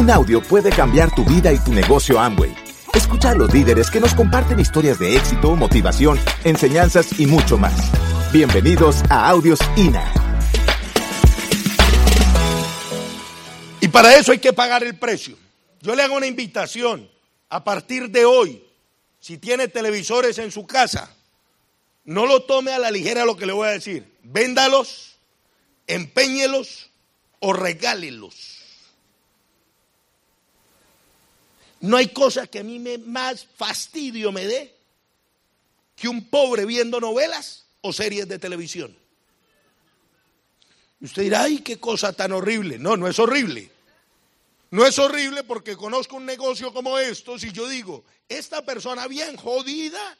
Un audio puede cambiar tu vida y tu negocio Amway. Escucha a los líderes que nos comparten historias de éxito, motivación, enseñanzas y mucho más. Bienvenidos a Audios INA. Y para eso hay que pagar el precio. Yo le hago una invitación. A partir de hoy, si tiene televisores en su casa, no lo tome a la ligera lo que le voy a decir. Véndalos, empeñelos o regálelos. No hay cosa que a mí me, más fastidio me dé que un pobre viendo novelas o series de televisión. Y usted dirá, ay, qué cosa tan horrible. No, no es horrible. No es horrible porque conozco un negocio como estos y yo digo, esta persona bien jodida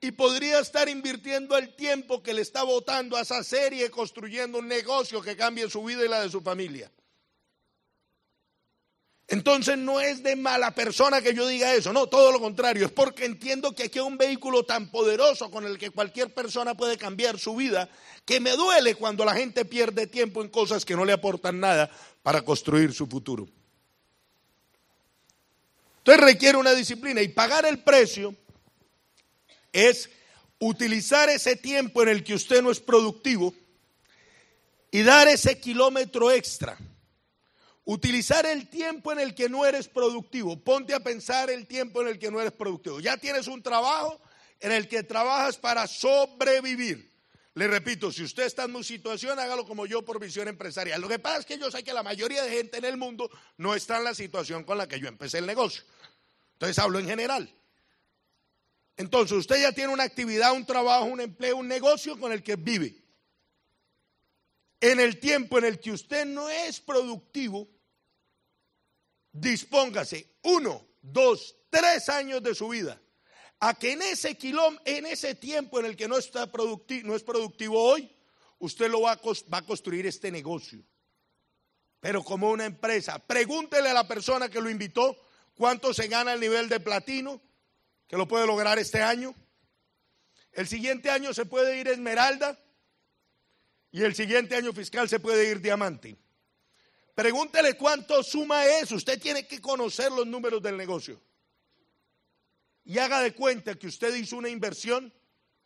y podría estar invirtiendo el tiempo que le está votando a esa serie construyendo un negocio que cambie su vida y la de su familia. Entonces no es de mala persona que yo diga eso, no, todo lo contrario, es porque entiendo que aquí hay un vehículo tan poderoso con el que cualquier persona puede cambiar su vida, que me duele cuando la gente pierde tiempo en cosas que no le aportan nada para construir su futuro. Entonces requiere una disciplina y pagar el precio es utilizar ese tiempo en el que usted no es productivo y dar ese kilómetro extra. Utilizar el tiempo en el que no eres productivo. Ponte a pensar el tiempo en el que no eres productivo. Ya tienes un trabajo en el que trabajas para sobrevivir. Le repito, si usted está en mi situación, hágalo como yo por visión empresarial. Lo que pasa es que yo sé que la mayoría de gente en el mundo no está en la situación con la que yo empecé el negocio. Entonces hablo en general. Entonces usted ya tiene una actividad, un trabajo, un empleo, un negocio con el que vive. En el tiempo en el que usted no es productivo, dispóngase uno, dos, tres años de su vida a que en ese en ese tiempo en el que no está productivo, no es productivo hoy, usted lo va a, va a construir este negocio. Pero como una empresa, pregúntele a la persona que lo invitó cuánto se gana el nivel de platino, que lo puede lograr este año. El siguiente año se puede ir esmeralda y el siguiente año fiscal se puede ir diamante. Pregúntele cuánto suma eso. Usted tiene que conocer los números del negocio. Y haga de cuenta que usted hizo una inversión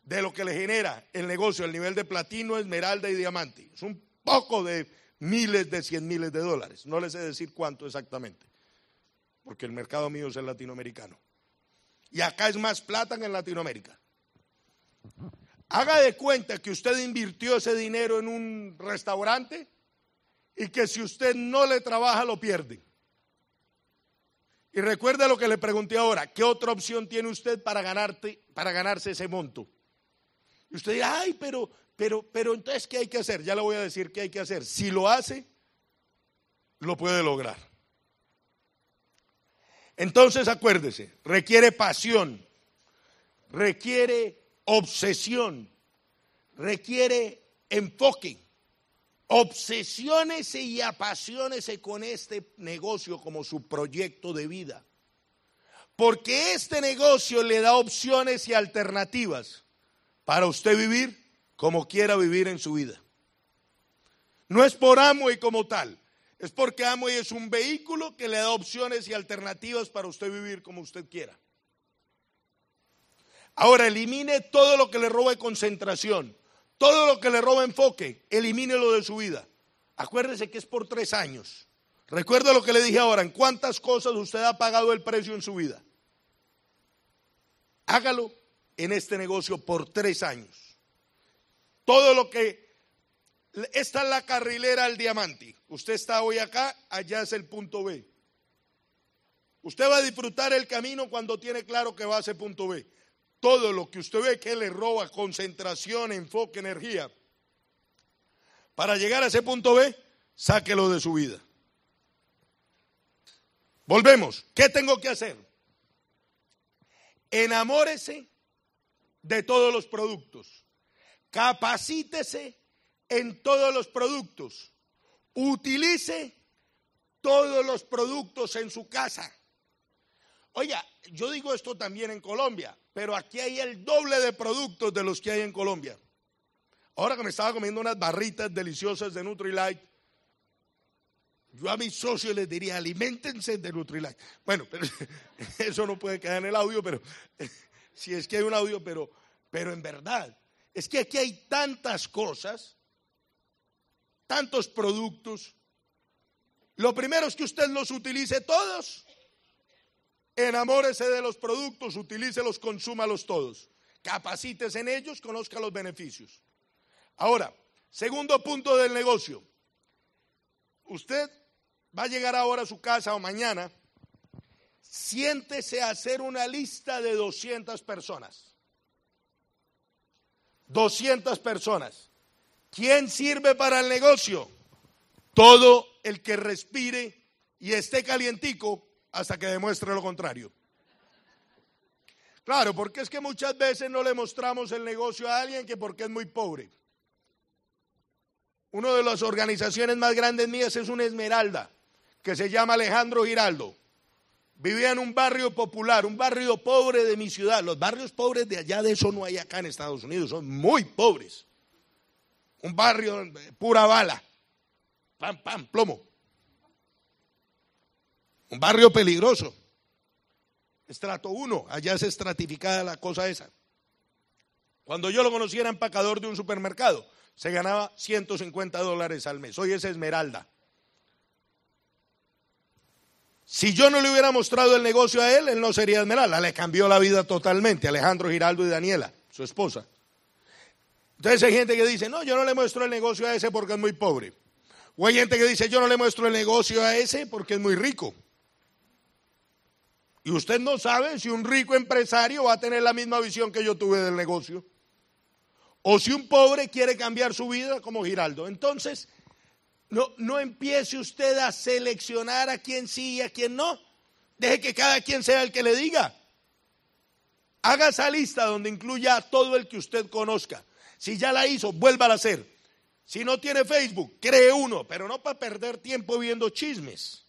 de lo que le genera el negocio, el nivel de platino, esmeralda y diamante. Es un poco de miles de cien miles de dólares. No les sé decir cuánto exactamente, porque el mercado mío es el latinoamericano. Y acá es más plata que en Latinoamérica. Haga de cuenta que usted invirtió ese dinero en un restaurante y que si usted no le trabaja lo pierde. Y recuerde lo que le pregunté ahora, ¿qué otra opción tiene usted para ganarte, para ganarse ese monto? Y usted dirá, ay, pero, pero, pero entonces, ¿qué hay que hacer? Ya le voy a decir qué hay que hacer. Si lo hace, lo puede lograr. Entonces, acuérdese, requiere pasión, requiere obsesión, requiere enfoque. Obsesiónese y apasionese con este negocio como su proyecto de vida. Porque este negocio le da opciones y alternativas para usted vivir como quiera vivir en su vida. No es por amo y como tal, es porque Amway es un vehículo que le da opciones y alternativas para usted vivir como usted quiera. Ahora elimine todo lo que le robe concentración. Todo lo que le roba enfoque, elimínelo de su vida. Acuérdese que es por tres años. Recuerda lo que le dije ahora, en cuántas cosas usted ha pagado el precio en su vida. Hágalo en este negocio por tres años. Todo lo que... Esta es la carrilera al diamante. Usted está hoy acá, allá es el punto B. Usted va a disfrutar el camino cuando tiene claro que va a ese punto B todo lo que usted ve que le roba concentración, enfoque, energía, para llegar a ese punto B, sáquelo de su vida. Volvemos. ¿Qué tengo que hacer? Enamórese de todos los productos. Capacítese en todos los productos. Utilice todos los productos en su casa. Oiga, yo digo esto también en Colombia pero aquí hay el doble de productos de los que hay en Colombia. Ahora que me estaba comiendo unas barritas deliciosas de Nutrilite, Yo a mis socios les diría, alimentense de Nutrilite. Bueno, pero eso no puede quedar en el audio, pero si es que hay un audio, pero, pero en verdad, es que aquí hay tantas cosas, tantos productos. Lo primero es que usted los utilice todos. Enamórese de los productos, utilícelos, consúmalos todos. Capacítese en ellos, conozca los beneficios. Ahora, segundo punto del negocio. Usted va a llegar ahora a su casa o mañana, siéntese a hacer una lista de 200 personas. 200 personas. ¿Quién sirve para el negocio? Todo el que respire y esté calientico hasta que demuestre lo contrario. Claro, porque es que muchas veces no le mostramos el negocio a alguien que porque es muy pobre. Una de las organizaciones más grandes mías es una Esmeralda, que se llama Alejandro Giraldo. Vivía en un barrio popular, un barrio pobre de mi ciudad. Los barrios pobres de allá de eso no hay acá en Estados Unidos, son muy pobres. Un barrio pura bala, pam, pam, plomo. Un barrio peligroso. Estrato 1, allá es estratificada la cosa esa. Cuando yo lo conocí era empacador de un supermercado, se ganaba 150 dólares al mes. Hoy es Esmeralda. Si yo no le hubiera mostrado el negocio a él, él no sería Esmeralda. Le cambió la vida totalmente. Alejandro Giraldo y Daniela, su esposa. Entonces hay gente que dice, no, yo no le muestro el negocio a ese porque es muy pobre. O hay gente que dice, yo no le muestro el negocio a ese porque es muy rico. Y usted no sabe si un rico empresario va a tener la misma visión que yo tuve del negocio. O si un pobre quiere cambiar su vida como Giraldo. Entonces, no, no empiece usted a seleccionar a quién sí y a quién no. Deje que cada quien sea el que le diga. Haga esa lista donde incluya a todo el que usted conozca. Si ya la hizo, vuélvala a hacer. Si no tiene Facebook, cree uno, pero no para perder tiempo viendo chismes.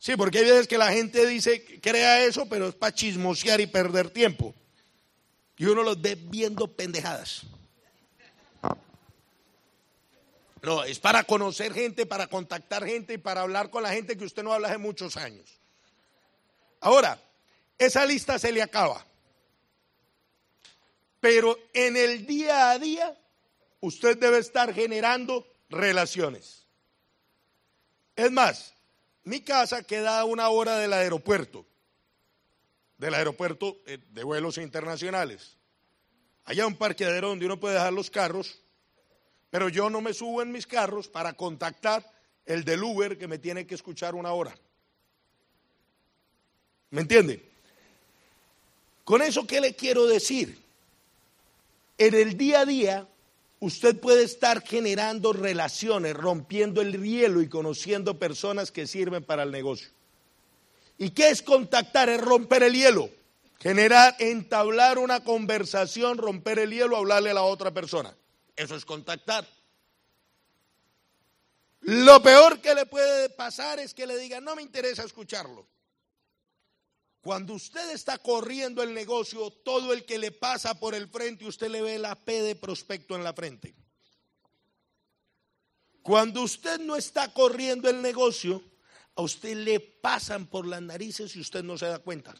Sí, porque hay veces que la gente dice, crea eso, pero es para chismosear y perder tiempo. Y uno los ve viendo pendejadas. No, es para conocer gente, para contactar gente y para hablar con la gente que usted no habla hace muchos años. Ahora, esa lista se le acaba. Pero en el día a día, usted debe estar generando relaciones. Es más, mi casa queda a una hora del aeropuerto, del aeropuerto eh, de vuelos internacionales. Allá un parqueadero donde uno puede dejar los carros pero yo no me subo en mis carros para contactar el del Uber que me tiene que escuchar una hora. ¿Me entiende? Con eso, ¿qué le quiero decir? En el día a día, usted puede estar generando relaciones, rompiendo el hielo y conociendo personas que sirven para el negocio. ¿Y qué es contactar? Es romper el hielo. Generar, entablar una conversación, romper el hielo, hablarle a la otra persona. Eso es contactar. Lo peor que le puede pasar es que le diga, no me interesa escucharlo. Cuando usted está corriendo el negocio, todo el que le pasa por el frente, usted le ve la P de prospecto en la frente. Cuando usted no está corriendo el negocio, a usted le pasan por las narices y usted no se da cuenta.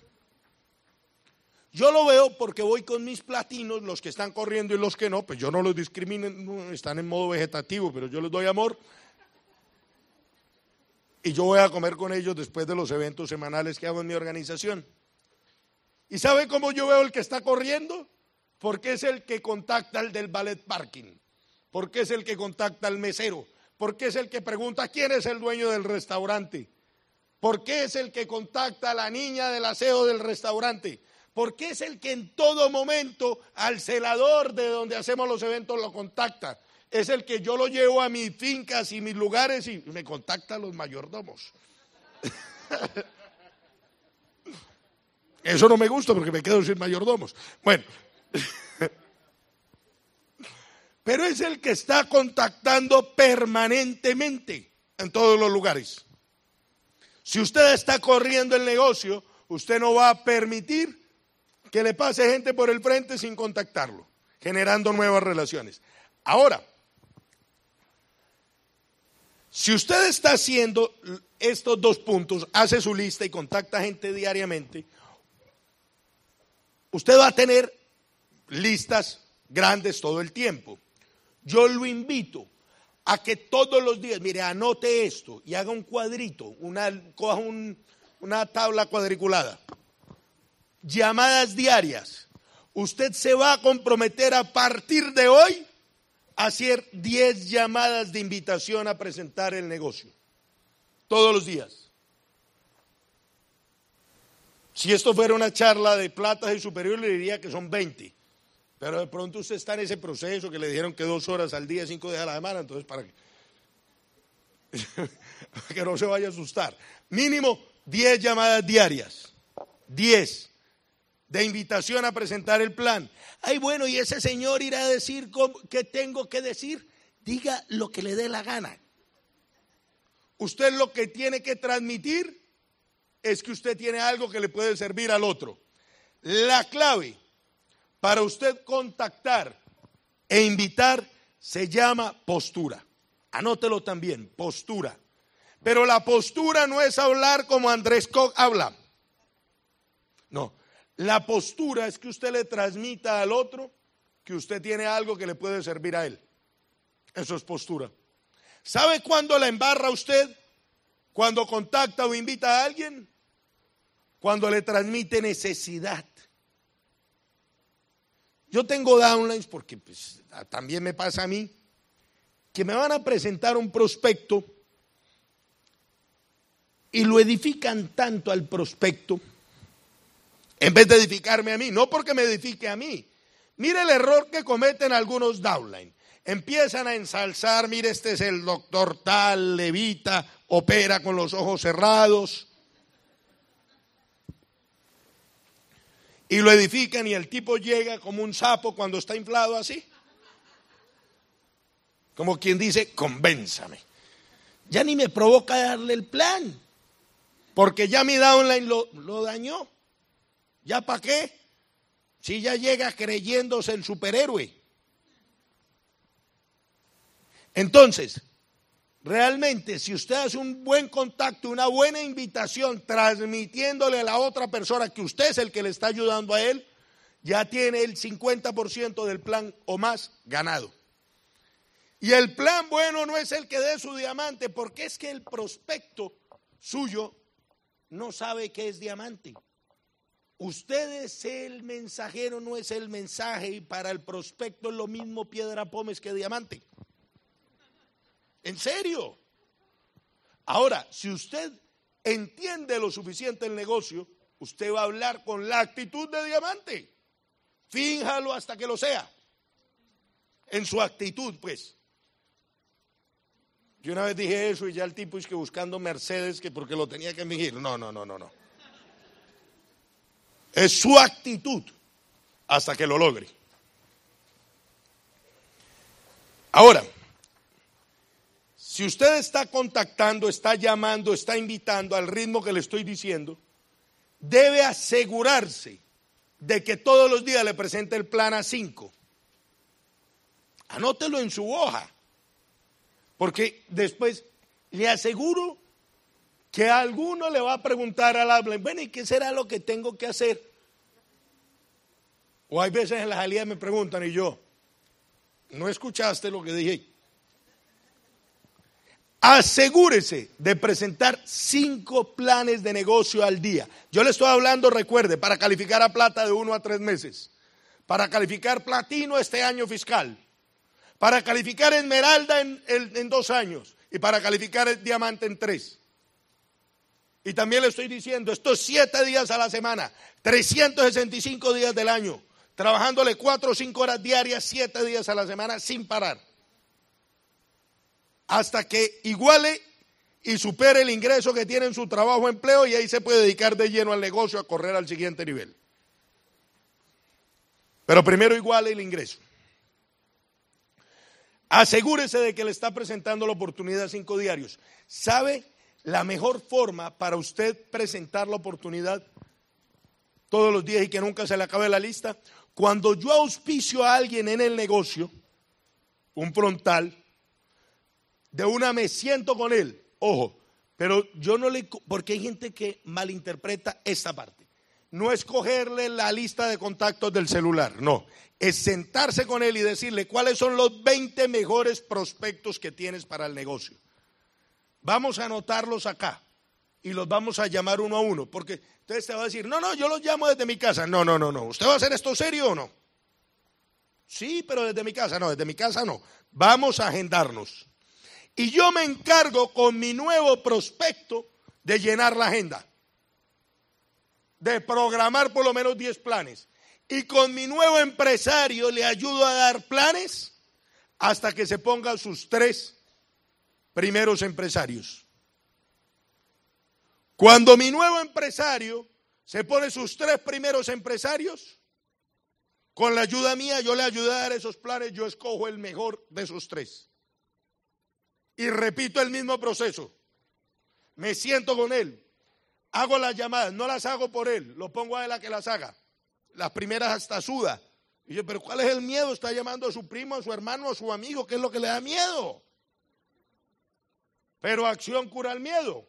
Yo lo veo porque voy con mis platinos, los que están corriendo y los que no, pues yo no los discrimino, están en modo vegetativo, pero yo les doy amor. Y yo voy a comer con ellos después de los eventos semanales que hago en mi organización. ¿Y sabe cómo yo veo el que está corriendo? Porque es el que contacta al del ballet parking, porque es el que contacta al mesero, porque es el que pregunta quién es el dueño del restaurante, porque es el que contacta a la niña del aseo del restaurante porque es el que en todo momento al celador de donde hacemos los eventos lo contacta. Es el que yo lo llevo a mis fincas y mis lugares y me contacta a los mayordomos. Eso no me gusta porque me quedo sin mayordomos. Bueno, pero es el que está contactando permanentemente en todos los lugares. Si usted está corriendo el negocio, usted no va a permitir que le pase gente por el frente sin contactarlo, generando nuevas relaciones. Ahora, Si usted está haciendo estos dos puntos, hace su lista y contacta gente diariamente, usted va a tener listas grandes todo el tiempo. Yo lo invito a que todos los días, mire, anote esto y haga un cuadrito, una, coja una tabla cuadriculada. Llamadas diarias. Usted se va a comprometer a partir de hoy hacer 10 llamadas de invitación a presentar el negocio. Todos los días. Si esto fuera una charla de platas y superior, le diría que son 20. Pero de pronto usted está en ese proceso que le dijeron que dos horas al día, cinco días a la semana, entonces para que, que no se vaya a asustar. Mínimo 10 llamadas diarias. 10 de invitación a presentar el plan. Ay, bueno, y ese señor irá a decir qué tengo que decir. Diga lo que le dé la gana. Usted lo que tiene que transmitir es que usted tiene algo que le puede servir al otro. La clave para usted contactar e invitar se llama postura. Anótelo también, postura. Pero la postura no es hablar como Andrés Koch habla. No, la postura es que usted le transmita al otro que usted tiene algo que le puede servir a él. Eso es postura. ¿Sabe cuándo la embarra usted? Cuando contacta o invita a alguien. Cuando le transmite necesidad. Yo tengo downlines porque pues, también me pasa a mí, que me van a presentar un prospecto y lo edifican tanto al prospecto en vez de edificarme a mí, no porque me edifique a mí. Mire el error que cometen algunos downline. Empiezan a ensalzar, mire, este es el doctor tal, levita, opera con los ojos cerrados. y lo edifican y el tipo llega como un sapo cuando está inflado así. Como quien dice, convénzame. Ya ni me provoca darle el plan, porque ya mi downline lo, lo dañó. ¿Ya para qué? Si ya llega creyéndose el superhéroe. Entonces, Realmente, si usted hace un buen contacto, una buena invitación, transmitiéndole a la otra persona que usted es el que le está ayudando a él, ya tiene el 50% del plan o más ganado. Y el plan bueno no es el que dé su diamante, porque es que el prospecto suyo no sabe qué es diamante. Usted es el mensajero, no es el mensaje, y para el prospecto es lo mismo piedra pómez que diamante. En serio. Ahora, si usted entiende lo suficiente el negocio, usted va a hablar con la actitud de diamante. Fíjalo hasta que lo sea. En su actitud, pues. Yo una vez dije eso y ya el tipo es que buscando Mercedes que porque lo tenía que fingir. No, no, no, no, no. Es su actitud hasta que lo logre. Ahora, si usted está contactando, está llamando, está invitando al ritmo que le estoy diciendo, debe asegurarse de que todos los días le presente el plan a 5. Anótelo en su hoja. Porque después le aseguro que alguno le va a preguntar al habla, bueno, ¿y qué será lo que tengo que hacer? O hay veces en las salidas me preguntan y yo, ¿no escuchaste lo que dije? Asegúrese de presentar cinco planes de negocio al día. Yo le estoy hablando, recuerde, para calificar a plata de uno a tres meses, para calificar platino este año fiscal, para calificar esmeralda en, en dos años y para calificar el diamante en tres. Y también le estoy diciendo, estos siete días a la semana, 365 días del año, trabajándole cuatro o cinco horas diarias, siete días a la semana sin parar hasta que iguale y supere el ingreso que tiene en su trabajo o empleo y ahí se puede dedicar de lleno al negocio a correr al siguiente nivel. Pero primero iguale el ingreso. Asegúrese de que le está presentando la oportunidad a cinco diarios. ¿Sabe la mejor forma para usted presentar la oportunidad todos los días y que nunca se le acabe la lista? Cuando yo auspicio a alguien en el negocio, un frontal, de una me siento con él, ojo, pero yo no le, porque hay gente que malinterpreta esta parte. No es cogerle la lista de contactos del celular, no, es sentarse con él y decirle cuáles son los 20 mejores prospectos que tienes para el negocio. Vamos a anotarlos acá y los vamos a llamar uno a uno, porque entonces te va a decir, no, no, yo los llamo desde mi casa. No, no, no, no. ¿Usted va a hacer esto serio o no? Sí, pero desde mi casa, no, desde mi casa no. Vamos a agendarnos. Y yo me encargo con mi nuevo prospecto de llenar la agenda, de programar por lo menos 10 planes. Y con mi nuevo empresario le ayudo a dar planes hasta que se pongan sus tres primeros empresarios. Cuando mi nuevo empresario se pone sus tres primeros empresarios, con la ayuda mía yo le ayudo a dar esos planes, yo escojo el mejor de esos tres. Y repito el mismo proceso. Me siento con él, hago las llamadas, no las hago por él, lo pongo a él a que las haga. Las primeras hasta suda. Y yo, pero ¿cuál es el miedo? Está llamando a su primo, a su hermano, a su amigo, ¿qué es lo que le da miedo? Pero acción cura el miedo.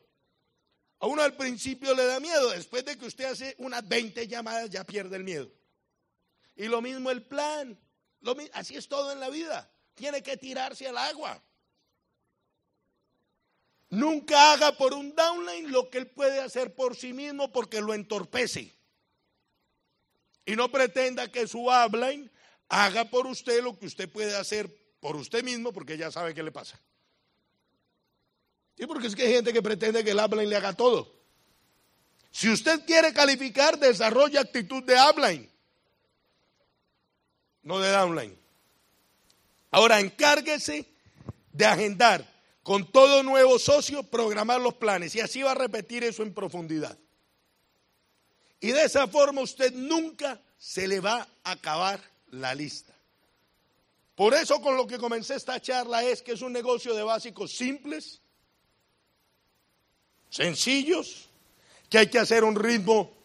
A uno al principio le da miedo, después de que usted hace unas 20 llamadas ya pierde el miedo. Y lo mismo el plan, así es todo en la vida, tiene que tirarse al agua. Nunca haga por un downline lo que él puede hacer por sí mismo porque lo entorpece. Y no pretenda que su upline haga por usted lo que usted puede hacer por usted mismo porque ya sabe qué le pasa. Sí, porque es que hay gente que pretende que el upline le haga todo. Si usted quiere calificar, desarrolle actitud de upline, no de downline. Ahora, encárguese de agendar con todo nuevo socio, programar los planes y así va a repetir eso en profundidad. Y de esa forma usted nunca se le va a acabar la lista. Por eso con lo que comencé esta charla es que es un negocio de básicos simples, sencillos, que hay que hacer un ritmo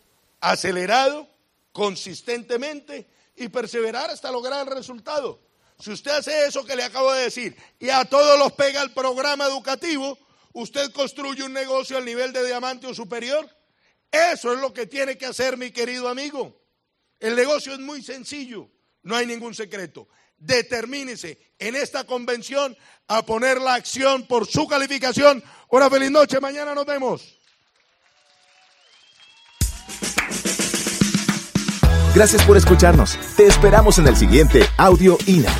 acelerado, consistentemente y perseverar hasta lograr el resultado. Si usted hace eso que le acabo de decir y a todos los pega el programa educativo, usted construye un negocio al nivel de diamante o superior. Eso es lo que tiene que hacer mi querido amigo. El negocio es muy sencillo, no hay ningún secreto. Determínese en esta convención a poner la acción por su calificación. Una feliz noche, mañana nos vemos. Gracias por escucharnos. Te esperamos en el siguiente Audio INA.